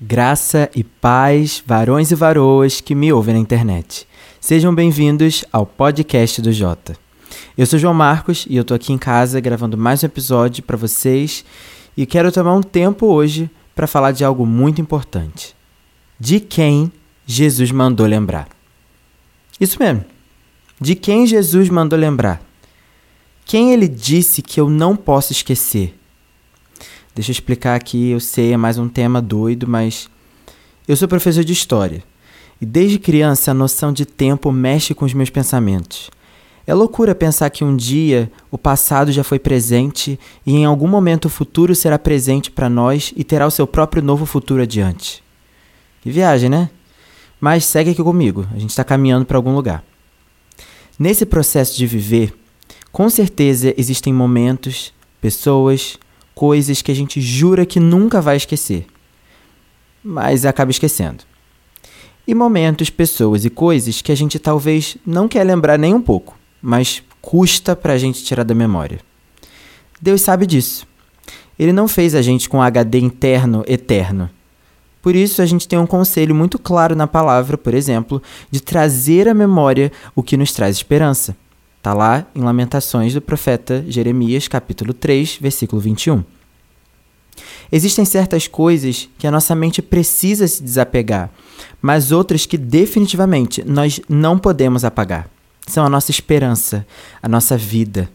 Graça e paz, varões e varoas que me ouvem na internet. Sejam bem-vindos ao podcast do Jota. Eu sou João Marcos e eu tô aqui em casa gravando mais um episódio para vocês e quero tomar um tempo hoje para falar de algo muito importante. De quem Jesus mandou lembrar. Isso mesmo. De quem Jesus mandou lembrar. Quem ele disse que eu não posso esquecer Deixa eu explicar aqui, eu sei, é mais um tema doido, mas eu sou professor de história. E desde criança a noção de tempo mexe com os meus pensamentos. É loucura pensar que um dia o passado já foi presente e em algum momento o futuro será presente para nós e terá o seu próprio novo futuro adiante. Que viagem, né? Mas segue aqui comigo, a gente está caminhando para algum lugar. Nesse processo de viver, com certeza existem momentos, pessoas, coisas que a gente jura que nunca vai esquecer, mas acaba esquecendo. E momentos, pessoas e coisas que a gente talvez não quer lembrar nem um pouco, mas custa para a gente tirar da memória. Deus sabe disso. Ele não fez a gente com HD interno eterno. Por isso, a gente tem um conselho muito claro na palavra, por exemplo, de trazer à memória o que nos traz esperança. Está lá em Lamentações do profeta Jeremias, capítulo 3, versículo 21. Existem certas coisas que a nossa mente precisa se desapegar, mas outras que definitivamente nós não podemos apagar. São a nossa esperança, a nossa vida.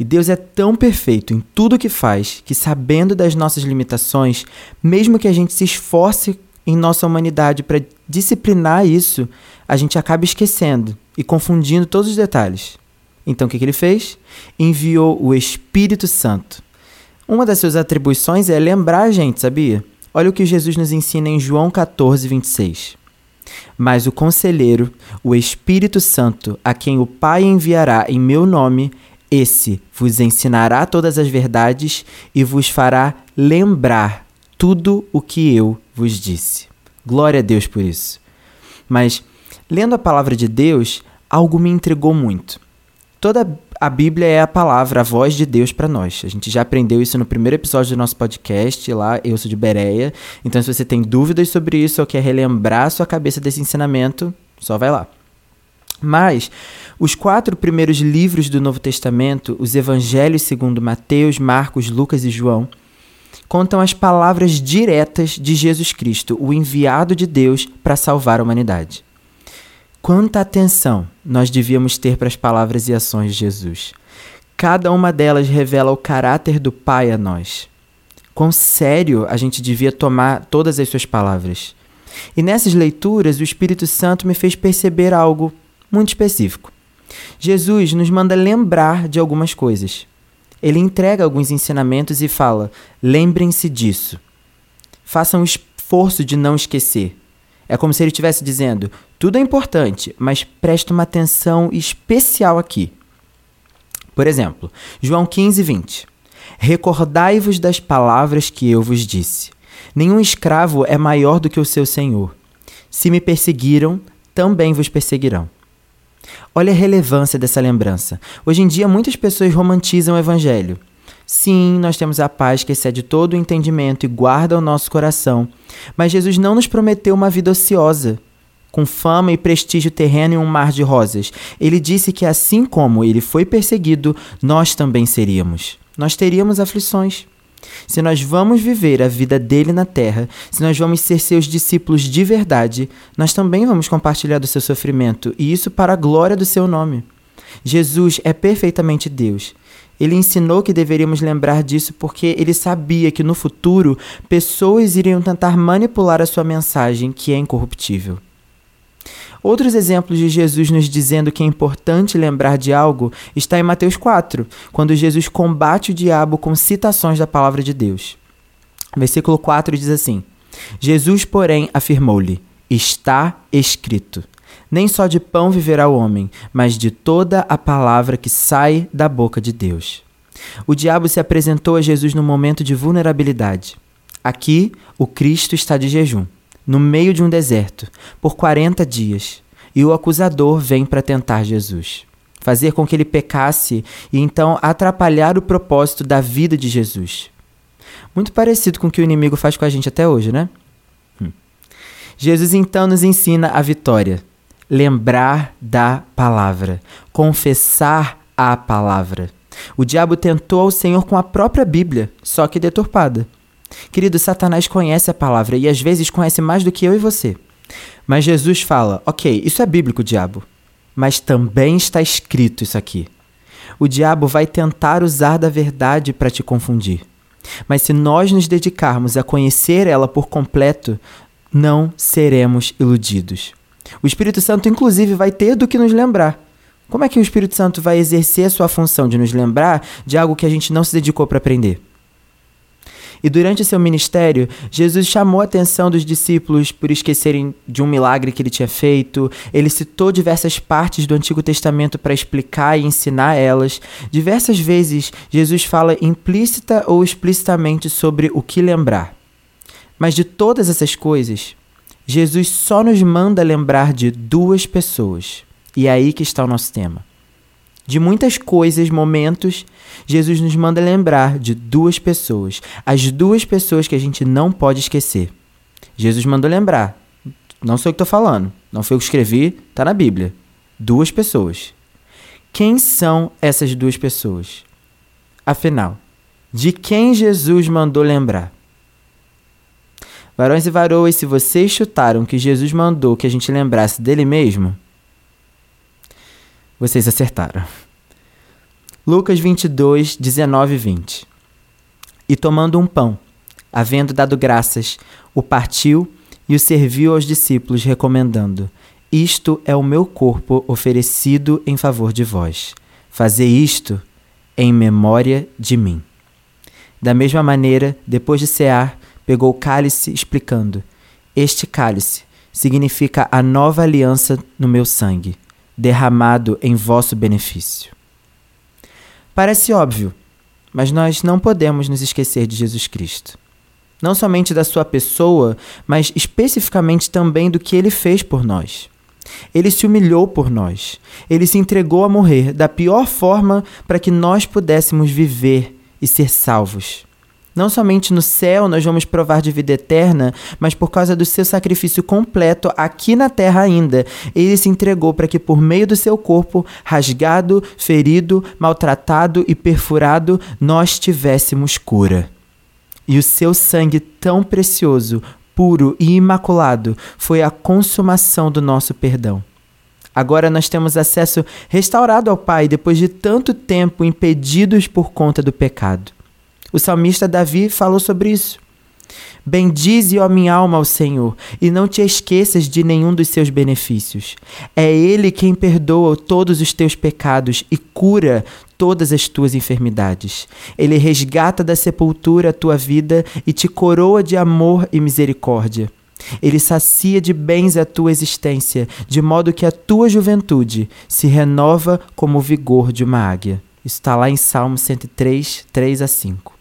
E Deus é tão perfeito em tudo que faz que, sabendo das nossas limitações, mesmo que a gente se esforce em nossa humanidade para disciplinar isso, a gente acaba esquecendo e confundindo todos os detalhes. Então o que, que ele fez? Enviou o Espírito Santo. Uma das suas atribuições é lembrar a gente, sabia? Olha o que Jesus nos ensina em João 14, 26. Mas o conselheiro, o Espírito Santo, a quem o Pai enviará em meu nome, esse vos ensinará todas as verdades e vos fará lembrar tudo o que eu vos disse. Glória a Deus por isso. Mas, lendo a palavra de Deus, algo me intrigou muito. Toda a Bíblia é a palavra, a voz de Deus para nós. A gente já aprendeu isso no primeiro episódio do nosso podcast, lá, Eu Sou de Bereia. Então, se você tem dúvidas sobre isso ou quer relembrar a sua cabeça desse ensinamento, só vai lá. Mas os quatro primeiros livros do Novo Testamento, os Evangelhos segundo Mateus, Marcos, Lucas e João, contam as palavras diretas de Jesus Cristo, o enviado de Deus para salvar a humanidade. Quanta atenção nós devíamos ter para as palavras e ações de Jesus. Cada uma delas revela o caráter do Pai a nós. Quão sério a gente devia tomar todas as suas palavras. E nessas leituras, o Espírito Santo me fez perceber algo muito específico. Jesus nos manda lembrar de algumas coisas. Ele entrega alguns ensinamentos e fala: lembrem-se disso. Façam o esforço de não esquecer. É como se ele estivesse dizendo: tudo é importante, mas preste uma atenção especial aqui. Por exemplo, João 15, 20. Recordai-vos das palavras que eu vos disse. Nenhum escravo é maior do que o seu senhor. Se me perseguiram, também vos perseguirão. Olha a relevância dessa lembrança. Hoje em dia, muitas pessoas romantizam o evangelho. Sim, nós temos a paz que excede todo o entendimento e guarda o nosso coração. Mas Jesus não nos prometeu uma vida ociosa, com fama e prestígio terreno e um mar de rosas. Ele disse que assim como ele foi perseguido, nós também seríamos. Nós teríamos aflições. Se nós vamos viver a vida dele na terra, se nós vamos ser seus discípulos de verdade, nós também vamos compartilhar do seu sofrimento, e isso para a glória do seu nome. Jesus é perfeitamente Deus. Ele ensinou que deveríamos lembrar disso porque ele sabia que no futuro pessoas iriam tentar manipular a sua mensagem, que é incorruptível. Outros exemplos de Jesus nos dizendo que é importante lembrar de algo está em Mateus 4, quando Jesus combate o diabo com citações da palavra de Deus. Versículo 4 diz assim: Jesus, porém, afirmou-lhe: Está escrito. Nem só de pão viverá o homem, mas de toda a palavra que sai da boca de Deus. O diabo se apresentou a Jesus no momento de vulnerabilidade. Aqui, o Cristo está de jejum, no meio de um deserto, por 40 dias, e o acusador vem para tentar Jesus, fazer com que ele pecasse e então atrapalhar o propósito da vida de Jesus. Muito parecido com o que o inimigo faz com a gente até hoje, né? Jesus então nos ensina a vitória. Lembrar da palavra, confessar a palavra. O diabo tentou ao Senhor com a própria Bíblia, só que deturpada. Querido, Satanás conhece a palavra e às vezes conhece mais do que eu e você. Mas Jesus fala: ok, isso é bíblico, diabo, mas também está escrito isso aqui. O diabo vai tentar usar da verdade para te confundir. Mas se nós nos dedicarmos a conhecer ela por completo, não seremos iludidos. O Espírito Santo, inclusive, vai ter do que nos lembrar. Como é que o Espírito Santo vai exercer a sua função de nos lembrar de algo que a gente não se dedicou para aprender? E durante seu ministério, Jesus chamou a atenção dos discípulos por esquecerem de um milagre que ele tinha feito. Ele citou diversas partes do Antigo Testamento para explicar e ensinar elas. Diversas vezes, Jesus fala implícita ou explicitamente sobre o que lembrar. Mas de todas essas coisas, Jesus só nos manda lembrar de duas pessoas. E é aí que está o nosso tema. De muitas coisas, momentos, Jesus nos manda lembrar de duas pessoas, as duas pessoas que a gente não pode esquecer. Jesus mandou lembrar. Não sei o que estou falando, não foi eu que escrevi, está na Bíblia. Duas pessoas. Quem são essas duas pessoas? Afinal, de quem Jesus mandou lembrar? Varões e varoas, se vocês chutaram que Jesus mandou que a gente lembrasse dele mesmo, vocês acertaram. Lucas 22, 19 e 20. E tomando um pão, havendo dado graças, o partiu e o serviu aos discípulos, recomendando: Isto é o meu corpo oferecido em favor de vós. Fazei isto em memória de mim. Da mesma maneira, depois de cear, pegou o cálice, explicando: Este cálice significa a nova aliança no meu sangue derramado em vosso benefício. Parece óbvio, mas nós não podemos nos esquecer de Jesus Cristo. Não somente da sua pessoa, mas especificamente também do que ele fez por nós. Ele se humilhou por nós. Ele se entregou a morrer da pior forma para que nós pudéssemos viver e ser salvos. Não somente no céu nós vamos provar de vida eterna, mas por causa do seu sacrifício completo aqui na terra ainda. Ele se entregou para que, por meio do seu corpo, rasgado, ferido, maltratado e perfurado, nós tivéssemos cura. E o seu sangue tão precioso, puro e imaculado foi a consumação do nosso perdão. Agora nós temos acesso restaurado ao Pai depois de tanto tempo impedidos por conta do pecado. O salmista Davi falou sobre isso. Bendize, ó minha alma, ao Senhor, e não te esqueças de nenhum dos seus benefícios. É Ele quem perdoa todos os teus pecados e cura todas as tuas enfermidades. Ele resgata da sepultura a tua vida e te coroa de amor e misericórdia. Ele sacia de bens a tua existência, de modo que a tua juventude se renova como o vigor de uma águia. Isso está lá em Salmo 103, 3 a 5.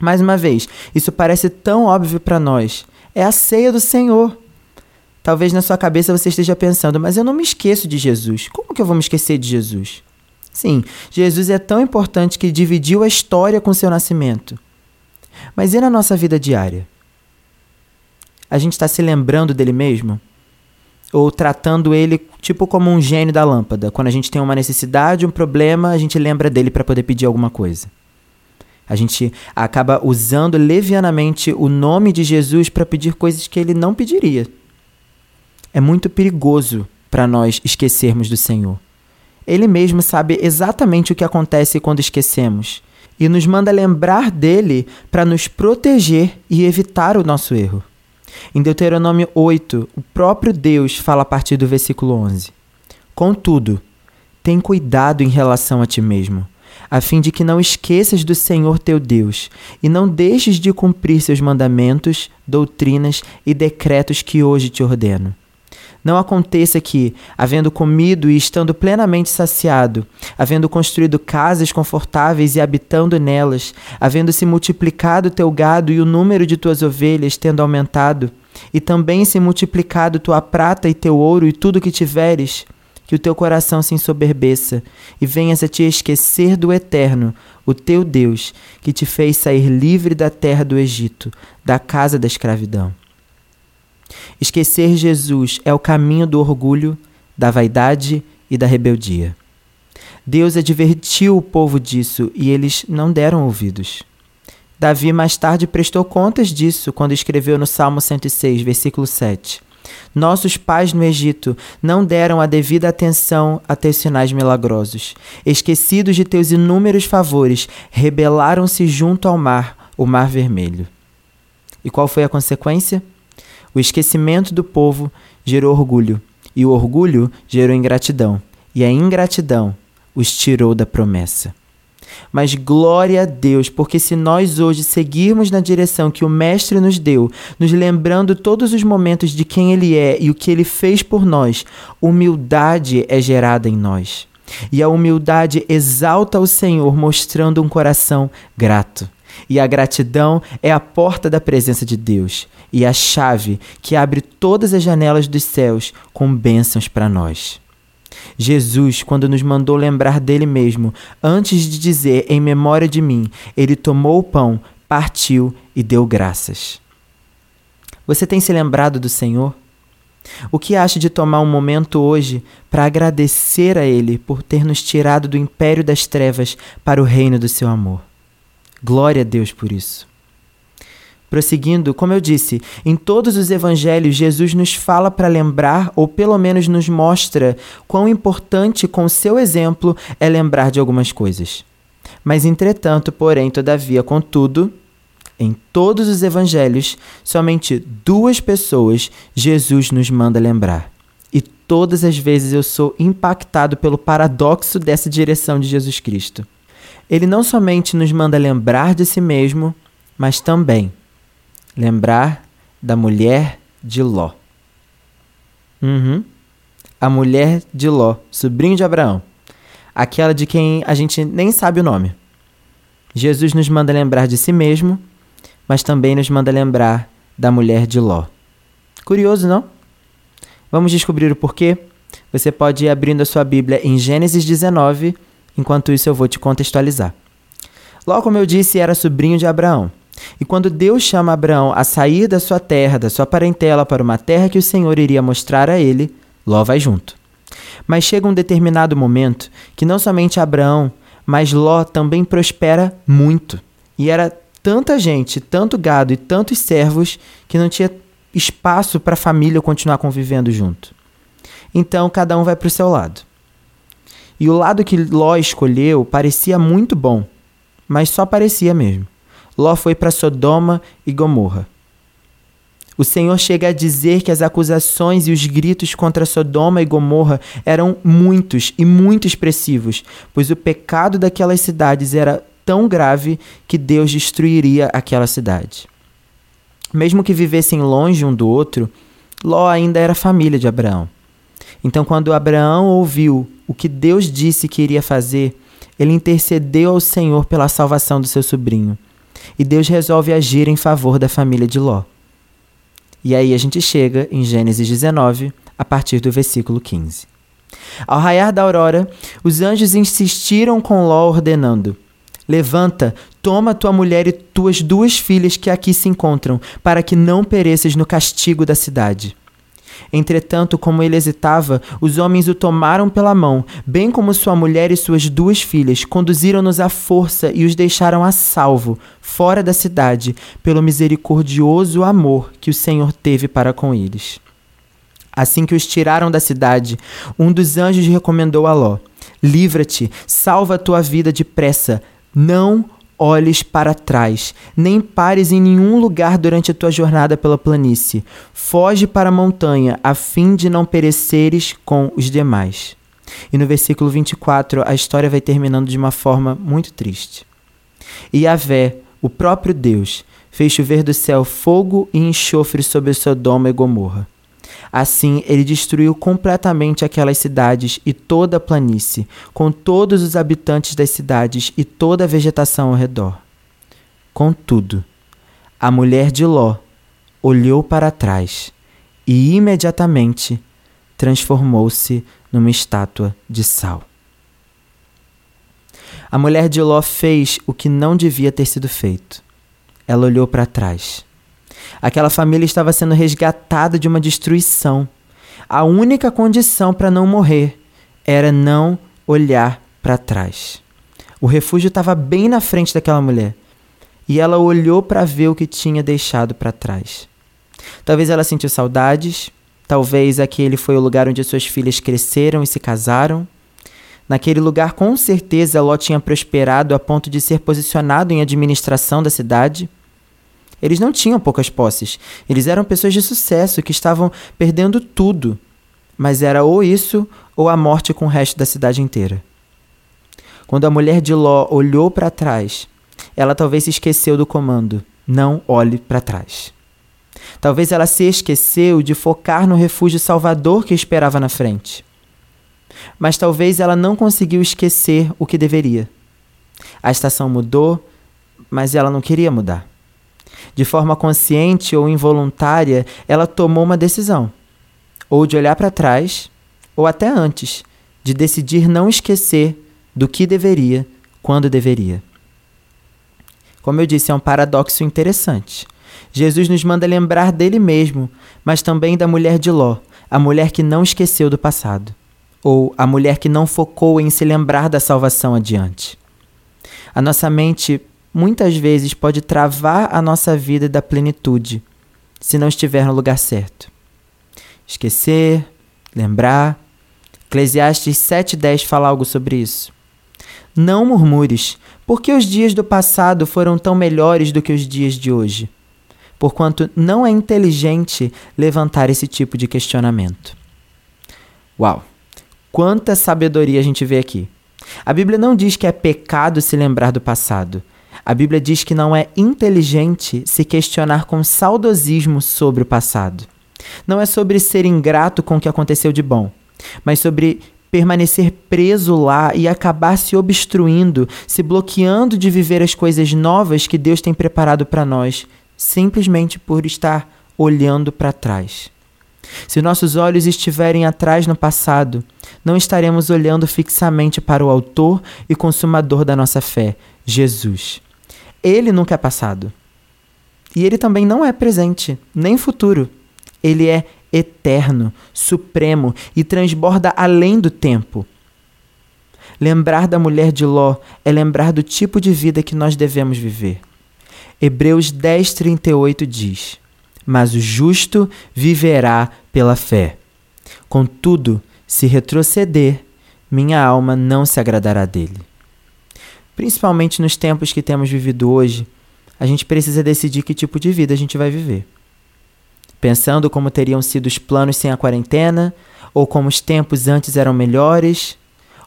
Mais uma vez, isso parece tão óbvio para nós. É a ceia do Senhor. Talvez na sua cabeça você esteja pensando, mas eu não me esqueço de Jesus. Como que eu vou me esquecer de Jesus? Sim, Jesus é tão importante que dividiu a história com seu nascimento. Mas e na nossa vida diária? A gente está se lembrando dele mesmo? Ou tratando ele tipo como um gênio da lâmpada? Quando a gente tem uma necessidade, um problema, a gente lembra dele para poder pedir alguma coisa. A gente acaba usando levianamente o nome de Jesus para pedir coisas que ele não pediria. É muito perigoso para nós esquecermos do Senhor. Ele mesmo sabe exatamente o que acontece quando esquecemos e nos manda lembrar dele para nos proteger e evitar o nosso erro. Em Deuteronômio 8, o próprio Deus fala a partir do versículo 11: Contudo, tem cuidado em relação a ti mesmo a fim de que não esqueças do Senhor teu Deus, e não deixes de cumprir seus mandamentos, doutrinas e decretos que hoje te ordeno. Não aconteça que, havendo comido e estando plenamente saciado, havendo construído casas confortáveis e habitando nelas, havendo se multiplicado teu gado e o número de tuas ovelhas tendo aumentado, e também se multiplicado tua prata e teu ouro e tudo que tiveres, que o teu coração se ensoberbeça e venhas a te esquecer do Eterno, o teu Deus, que te fez sair livre da terra do Egito, da casa da escravidão. Esquecer Jesus é o caminho do orgulho, da vaidade e da rebeldia. Deus advertiu o povo disso e eles não deram ouvidos. Davi mais tarde prestou contas disso quando escreveu no Salmo 106, versículo 7. Nossos pais no Egito não deram a devida atenção a teus sinais milagrosos. Esquecidos de teus inúmeros favores, rebelaram-se junto ao mar, o mar vermelho. E qual foi a consequência? O esquecimento do povo gerou orgulho, e o orgulho gerou ingratidão, e a ingratidão os tirou da promessa. Mas glória a Deus, porque se nós hoje seguirmos na direção que o Mestre nos deu, nos lembrando todos os momentos de quem Ele é e o que Ele fez por nós, humildade é gerada em nós. E a humildade exalta o Senhor, mostrando um coração grato. E a gratidão é a porta da presença de Deus e a chave que abre todas as janelas dos céus com bênçãos para nós. Jesus, quando nos mandou lembrar dele mesmo, antes de dizer em memória de mim, ele tomou o pão, partiu e deu graças. Você tem se lembrado do Senhor? O que acha de tomar um momento hoje para agradecer a Ele por ter nos tirado do império das trevas para o reino do seu amor? Glória a Deus por isso. Prosseguindo, como eu disse, em todos os evangelhos, Jesus nos fala para lembrar, ou pelo menos nos mostra, quão importante, com seu exemplo, é lembrar de algumas coisas. Mas, entretanto, porém, todavia, contudo, em todos os evangelhos, somente duas pessoas Jesus nos manda lembrar. E todas as vezes eu sou impactado pelo paradoxo dessa direção de Jesus Cristo. Ele não somente nos manda lembrar de si mesmo, mas também lembrar da mulher de Ló. Uhum. A mulher de Ló, sobrinho de Abraão. Aquela de quem a gente nem sabe o nome. Jesus nos manda lembrar de si mesmo, mas também nos manda lembrar da mulher de Ló. Curioso, não? Vamos descobrir o porquê? Você pode ir abrindo a sua Bíblia em Gênesis 19, enquanto isso eu vou te contextualizar. Ló, como eu disse, era sobrinho de Abraão. E quando Deus chama Abraão a sair da sua terra, da sua parentela, para uma terra que o Senhor iria mostrar a ele, Ló vai junto. Mas chega um determinado momento que não somente Abraão, mas Ló também prospera muito. E era tanta gente, tanto gado e tantos servos que não tinha espaço para a família continuar convivendo junto. Então cada um vai para o seu lado. E o lado que Ló escolheu parecia muito bom, mas só parecia mesmo. Ló foi para Sodoma e Gomorra. O Senhor chega a dizer que as acusações e os gritos contra Sodoma e Gomorra eram muitos e muito expressivos, pois o pecado daquelas cidades era tão grave que Deus destruiria aquela cidade. Mesmo que vivessem longe um do outro, Ló ainda era família de Abraão. Então, quando Abraão ouviu o que Deus disse que iria fazer, ele intercedeu ao Senhor pela salvação do seu sobrinho e Deus resolve agir em favor da família de Ló. E aí a gente chega em Gênesis 19, a partir do versículo 15. Ao raiar da aurora, os anjos insistiram com Ló, ordenando: Levanta, toma tua mulher e tuas duas filhas que aqui se encontram, para que não pereças no castigo da cidade. Entretanto, como ele hesitava, os homens o tomaram pela mão, bem como sua mulher e suas duas filhas, conduziram-nos à força e os deixaram a salvo, fora da cidade, pelo misericordioso amor que o Senhor teve para com eles. Assim que os tiraram da cidade, um dos anjos recomendou a Ló: Livra-te, salva a tua vida depressa, não olhes para trás, nem pares em nenhum lugar durante a tua jornada pela planície. Foge para a montanha, a fim de não pereceres com os demais. E no versículo 24, a história vai terminando de uma forma muito triste. E Yahvé, o próprio Deus, fez chover do céu fogo e enxofre sobre Sodoma e Gomorra. Assim, ele destruiu completamente aquelas cidades e toda a planície, com todos os habitantes das cidades e toda a vegetação ao redor. Contudo, a mulher de Ló olhou para trás e imediatamente transformou-se numa estátua de sal. A mulher de Ló fez o que não devia ter sido feito. Ela olhou para trás Aquela família estava sendo resgatada de uma destruição. A única condição para não morrer era não olhar para trás. O refúgio estava bem na frente daquela mulher e ela olhou para ver o que tinha deixado para trás. Talvez ela sentiu saudades, talvez aquele foi o lugar onde suas filhas cresceram e se casaram. Naquele lugar, com certeza, Ló tinha prosperado a ponto de ser posicionado em administração da cidade. Eles não tinham poucas posses. Eles eram pessoas de sucesso que estavam perdendo tudo. Mas era ou isso ou a morte com o resto da cidade inteira. Quando a mulher de Ló olhou para trás, ela talvez se esqueceu do comando: não olhe para trás. Talvez ela se esqueceu de focar no refúgio salvador que esperava na frente. Mas talvez ela não conseguiu esquecer o que deveria. A estação mudou, mas ela não queria mudar. De forma consciente ou involuntária, ela tomou uma decisão: ou de olhar para trás, ou até antes, de decidir não esquecer do que deveria quando deveria. Como eu disse, é um paradoxo interessante. Jesus nos manda lembrar dele mesmo, mas também da mulher de Ló, a mulher que não esqueceu do passado ou a mulher que não focou em se lembrar da salvação adiante. A nossa mente muitas vezes pode travar a nossa vida da plenitude se não estiver no lugar certo. Esquecer, lembrar. Eclesiastes 7,10 fala algo sobre isso. Não murmures, porque os dias do passado foram tão melhores do que os dias de hoje, porquanto não é inteligente levantar esse tipo de questionamento. Uau! Quanta sabedoria a gente vê aqui. A Bíblia não diz que é pecado se lembrar do passado. A Bíblia diz que não é inteligente se questionar com saudosismo sobre o passado. Não é sobre ser ingrato com o que aconteceu de bom, mas sobre permanecer preso lá e acabar se obstruindo, se bloqueando de viver as coisas novas que Deus tem preparado para nós, simplesmente por estar olhando para trás. Se nossos olhos estiverem atrás no passado, não estaremos olhando fixamente para o Autor e Consumador da nossa fé, Jesus. Ele nunca é passado. E ele também não é presente, nem futuro. Ele é eterno, supremo e transborda além do tempo. Lembrar da mulher de Ló é lembrar do tipo de vida que nós devemos viver. Hebreus 10:38 diz: mas o justo viverá pela fé. Contudo, se retroceder, minha alma não se agradará dele. Principalmente nos tempos que temos vivido hoje, a gente precisa decidir que tipo de vida a gente vai viver. Pensando como teriam sido os planos sem a quarentena, ou como os tempos antes eram melhores,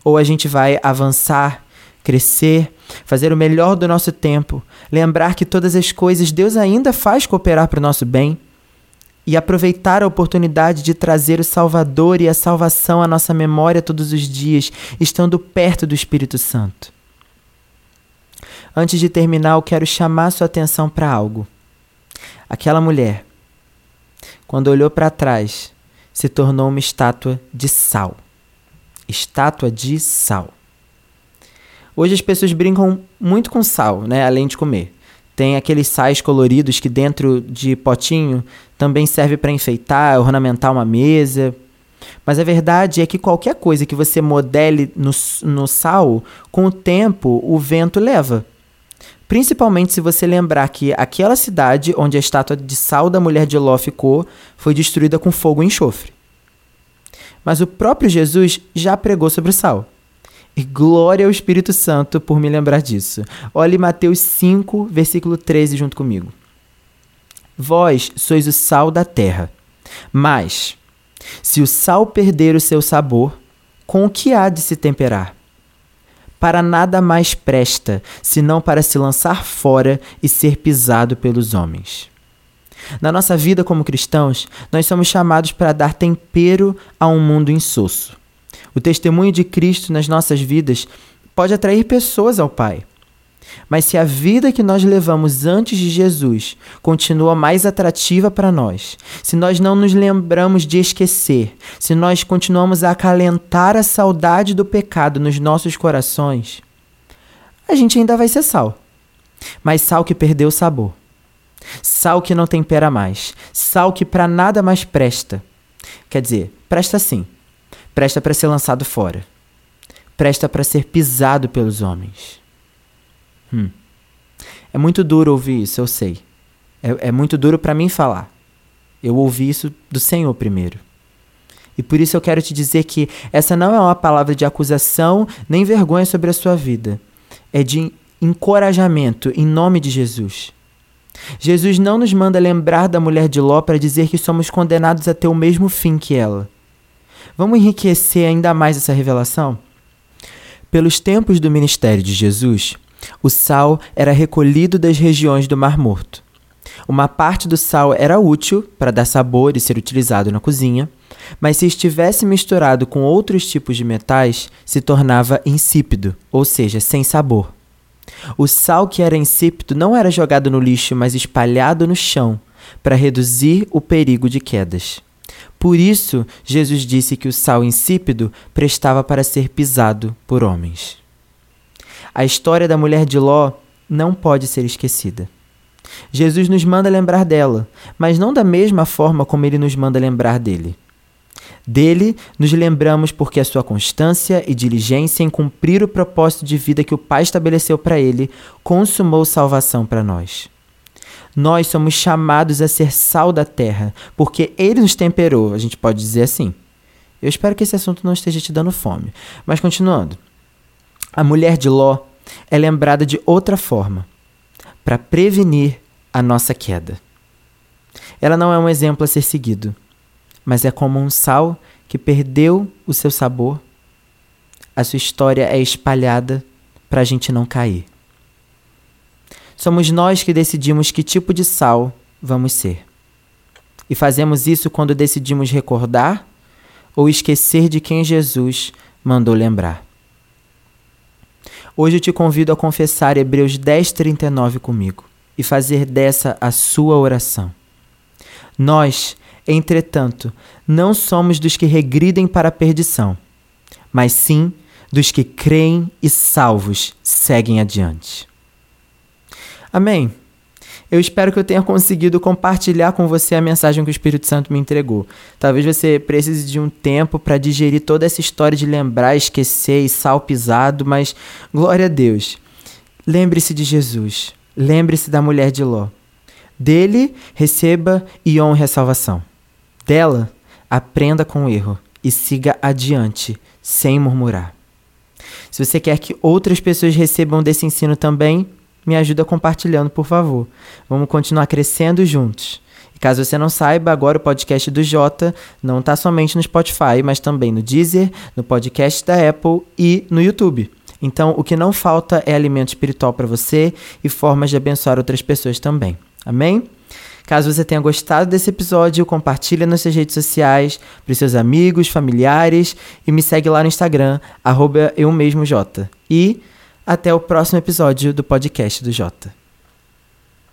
ou a gente vai avançar crescer, fazer o melhor do nosso tempo, lembrar que todas as coisas Deus ainda faz cooperar para o nosso bem e aproveitar a oportunidade de trazer o Salvador e a salvação à nossa memória todos os dias, estando perto do Espírito Santo. Antes de terminar, eu quero chamar sua atenção para algo. Aquela mulher, quando olhou para trás, se tornou uma estátua de sal. Estátua de sal. Hoje as pessoas brincam muito com sal, né? Além de comer. Tem aqueles sais coloridos que dentro de potinho também serve para enfeitar, ornamentar uma mesa. Mas a verdade é que qualquer coisa que você modele no, no sal, com o tempo o vento leva. Principalmente se você lembrar que aquela cidade onde a estátua de sal da mulher de Ló ficou foi destruída com fogo e enxofre. Mas o próprio Jesus já pregou sobre o sal. E glória ao Espírito Santo por me lembrar disso. Olhe Mateus 5, versículo 13 junto comigo. Vós sois o sal da terra. Mas, se o sal perder o seu sabor, com o que há de se temperar? Para nada mais presta, senão para se lançar fora e ser pisado pelos homens. Na nossa vida como cristãos, nós somos chamados para dar tempero a um mundo insosso. O testemunho de Cristo nas nossas vidas pode atrair pessoas ao Pai. Mas se a vida que nós levamos antes de Jesus continua mais atrativa para nós, se nós não nos lembramos de esquecer, se nós continuamos a acalentar a saudade do pecado nos nossos corações, a gente ainda vai ser sal. Mas sal que perdeu o sabor. Sal que não tempera mais, sal que para nada mais presta. Quer dizer, presta sim. Presta para ser lançado fora. Presta para ser pisado pelos homens. Hum. É muito duro ouvir isso, eu sei. É, é muito duro para mim falar. Eu ouvi isso do Senhor primeiro. E por isso eu quero te dizer que essa não é uma palavra de acusação nem vergonha sobre a sua vida. É de encorajamento em nome de Jesus. Jesus não nos manda lembrar da mulher de Ló para dizer que somos condenados a ter o mesmo fim que ela. Vamos enriquecer ainda mais essa revelação? Pelos tempos do ministério de Jesus, o sal era recolhido das regiões do Mar Morto. Uma parte do sal era útil para dar sabor e ser utilizado na cozinha, mas se estivesse misturado com outros tipos de metais, se tornava insípido, ou seja, sem sabor. O sal que era insípido não era jogado no lixo, mas espalhado no chão, para reduzir o perigo de quedas. Por isso, Jesus disse que o sal insípido prestava para ser pisado por homens. A história da mulher de Ló não pode ser esquecida. Jesus nos manda lembrar dela, mas não da mesma forma como ele nos manda lembrar dele. Dele nos lembramos porque a sua constância e diligência em cumprir o propósito de vida que o Pai estabeleceu para ele consumou salvação para nós. Nós somos chamados a ser sal da terra, porque ele nos temperou, a gente pode dizer assim. Eu espero que esse assunto não esteja te dando fome. Mas continuando. A mulher de Ló é lembrada de outra forma, para prevenir a nossa queda. Ela não é um exemplo a ser seguido, mas é como um sal que perdeu o seu sabor. A sua história é espalhada para a gente não cair. Somos nós que decidimos que tipo de sal vamos ser. E fazemos isso quando decidimos recordar ou esquecer de quem Jesus mandou lembrar. Hoje eu te convido a confessar Hebreus 10:39 comigo e fazer dessa a sua oração. Nós, entretanto, não somos dos que regridem para a perdição, mas sim dos que creem e salvos seguem adiante. Amém. Eu espero que eu tenha conseguido compartilhar com você a mensagem que o Espírito Santo me entregou. Talvez você precise de um tempo para digerir toda essa história de lembrar, esquecer e sal pisado, mas glória a Deus. Lembre-se de Jesus. Lembre-se da mulher de Ló. Dele, receba e honre a salvação. Dela, aprenda com o erro e siga adiante, sem murmurar. Se você quer que outras pessoas recebam desse ensino também, me ajuda compartilhando, por favor. Vamos continuar crescendo juntos. E caso você não saiba, agora o podcast do Jota não está somente no Spotify, mas também no Deezer, no podcast da Apple e no YouTube. Então, o que não falta é alimento espiritual para você e formas de abençoar outras pessoas também. Amém? Caso você tenha gostado desse episódio, compartilha nas suas redes sociais, para seus amigos, familiares e me segue lá no Instagram, arroba eu mesmo Jota. E até o próximo episódio do podcast do Jota.